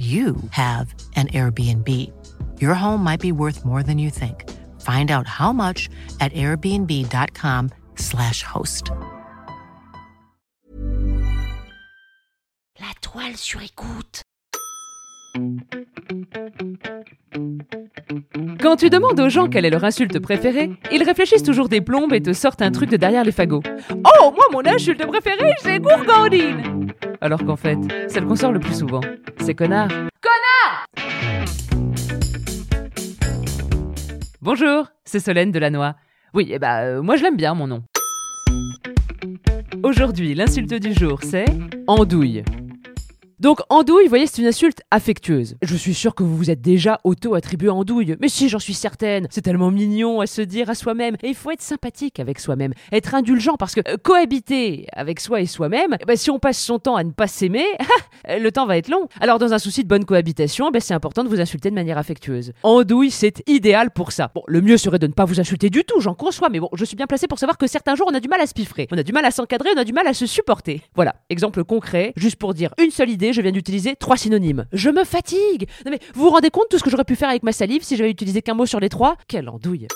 you have an Airbnb. Your home might be worth more than you think. Find out how much at airbnb.com/slash host. La toile sur écoute. Quand tu demandes aux gens quelle est leur insulte préférée, ils réfléchissent toujours des plombes et te sortent un truc de derrière les fagots. Oh, moi mon insulte préférée, c'est gourgandine Alors qu'en fait, celle qu'on sort le plus souvent, c'est connard. Connard Bonjour, c'est Solène Delannoy. Oui, eh bah, euh, moi je l'aime bien mon nom. Aujourd'hui, l'insulte du jour, c'est andouille. Donc andouille, vous voyez, c'est une insulte affectueuse. Je suis sûr que vous vous êtes déjà auto-attribué andouille. Mais si, j'en suis certaine. C'est tellement mignon à se dire à soi-même. Et il faut être sympathique avec soi-même, être indulgent parce que euh, cohabiter avec soi et soi-même, ben, si on passe son temps à ne pas s'aimer, le temps va être long. Alors dans un souci de bonne cohabitation, ben, c'est important de vous insulter de manière affectueuse. Andouille, c'est idéal pour ça. Bon, le mieux serait de ne pas vous insulter du tout, j'en conçois, mais bon, je suis bien placé pour savoir que certains jours on a du mal à se piffrer, on a du mal à s'encadrer, on a du mal à se supporter. Voilà, exemple concret, juste pour dire une seule idée, je viens d'utiliser trois synonymes. Je me fatigue Non mais vous vous rendez compte de tout ce que j'aurais pu faire avec ma salive si j'avais utilisé qu'un mot sur les trois? Quelle andouille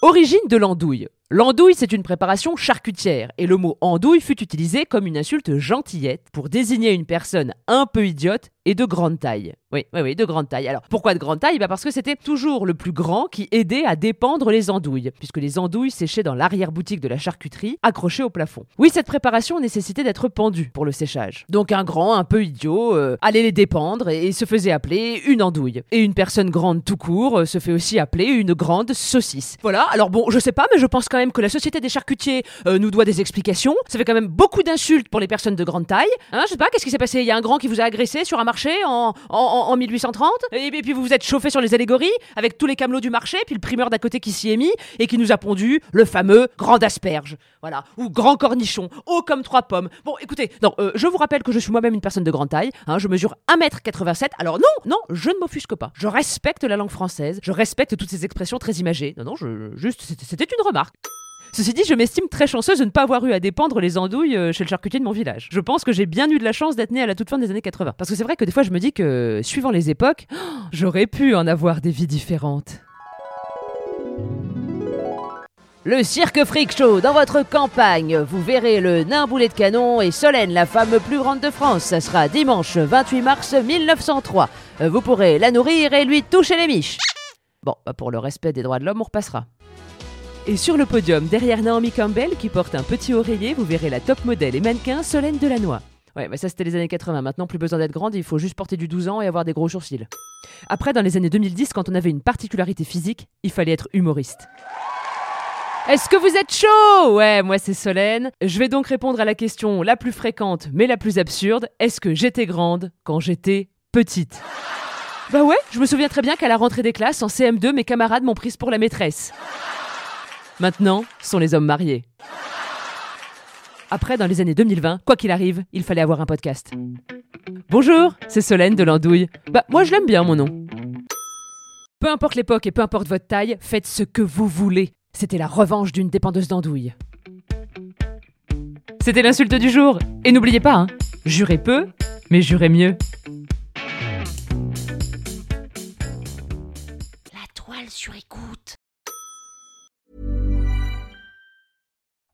Origine de l'andouille. L'andouille, c'est une préparation charcutière, et le mot andouille fut utilisé comme une insulte gentillette pour désigner une personne un peu idiote et de grande taille. Oui, oui, oui, de grande taille. Alors, pourquoi de grande taille? Bah Parce que c'était toujours le plus grand qui aidait à dépendre les andouilles, puisque les andouilles séchaient dans l'arrière-boutique de la charcuterie, accrochées au plafond. Oui, cette préparation nécessitait d'être pendue pour le séchage. Donc un grand, un peu idiot, euh, allait les dépendre et, se faisait appeler une andouille. Et une personne grande tout court euh, se fait aussi appeler une grande saucisse. Voilà, alors bon, je sais pas, mais je pense quand même que la Société des charcutiers euh, nous doit des explications. Ça fait quand même beaucoup d'insultes pour les personnes de grande taille. Hein, je sais pas, qu'est-ce qui s'est passé? Il y a un grand qui vous a agressé sur un marché en, en, en- en 1830 et, puis vous vous êtes chauffé sur les allégories avec tous les camelots du marché, puis le primeur d'à côté qui s'y est mis et qui nous a pondu le fameux grand asperge. Voilà, ou grand cornichon, haut comme trois pommes. Bon, écoutez, non, euh, je vous rappelle que je suis moi-même une personne de grande taille. hein, je mesure 1m87. Alors non, non, je ne m'offusque pas. Je respecte la langue française. Je respecte toutes ces expressions très imagées. Non, non, je, juste, c'était une remarque. Ceci dit, je m'estime très chanceuse de ne pas avoir eu à dépendre les andouilles euh, chez le charcutier de mon village. Je pense que j'ai bien eu de la chance d'être née à la toute fin des années 80. Parce que c'est vrai que des fois, je me dis que, suivant les époques, j'aurais pu en avoir des vies différentes. Le Cirque Freak Show dans votre campagne. Vous verrez le nain boulet de canon et Solène, la femme plus grande de France. Ça sera dimanche 28 mars 1903. Euh, Vous pourrez la nourrir et lui toucher les miches. Bon, bah, pour le respect des droits de l'homme, on repassera. Et sur le podium, derrière Naomi Campbell, qui porte un petit oreiller, vous verrez la top modèle et mannequin Solène Delannoy. Ouais, mais ça c'était les années 80. Maintenant, plus besoin d'être grande, il faut juste porter du 12 ans et avoir des gros sourcils. Après, dans les années 2010, quand on avait une particularité physique, il fallait être humoriste. Est-ce que vous êtes chaud? Ouais, moi c'est Solène. Je vais donc répondre à la question la plus fréquente mais la plus absurde. Est-ce que j'étais grande quand j'étais petite? Bah ouais, je me souviens très bien qu'à la rentrée des classes, en CM2, mes camarades m'ont prise pour la maîtresse. Maintenant, sont les hommes mariés. Après, dans les années 2020, quoi qu'il arrive, il fallait avoir un podcast. Bonjour, c'est Solène de l'Andouille. Bah, moi je l'aime bien mon nom. Peu importe l'époque et peu importe votre taille, faites ce que vous voulez. C'était la revanche d'une dépendeuse d'andouille. C'était l'insulte du jour. Et n'oubliez pas, hein, jurez peu, mais jurez mieux. La toile sur écoute.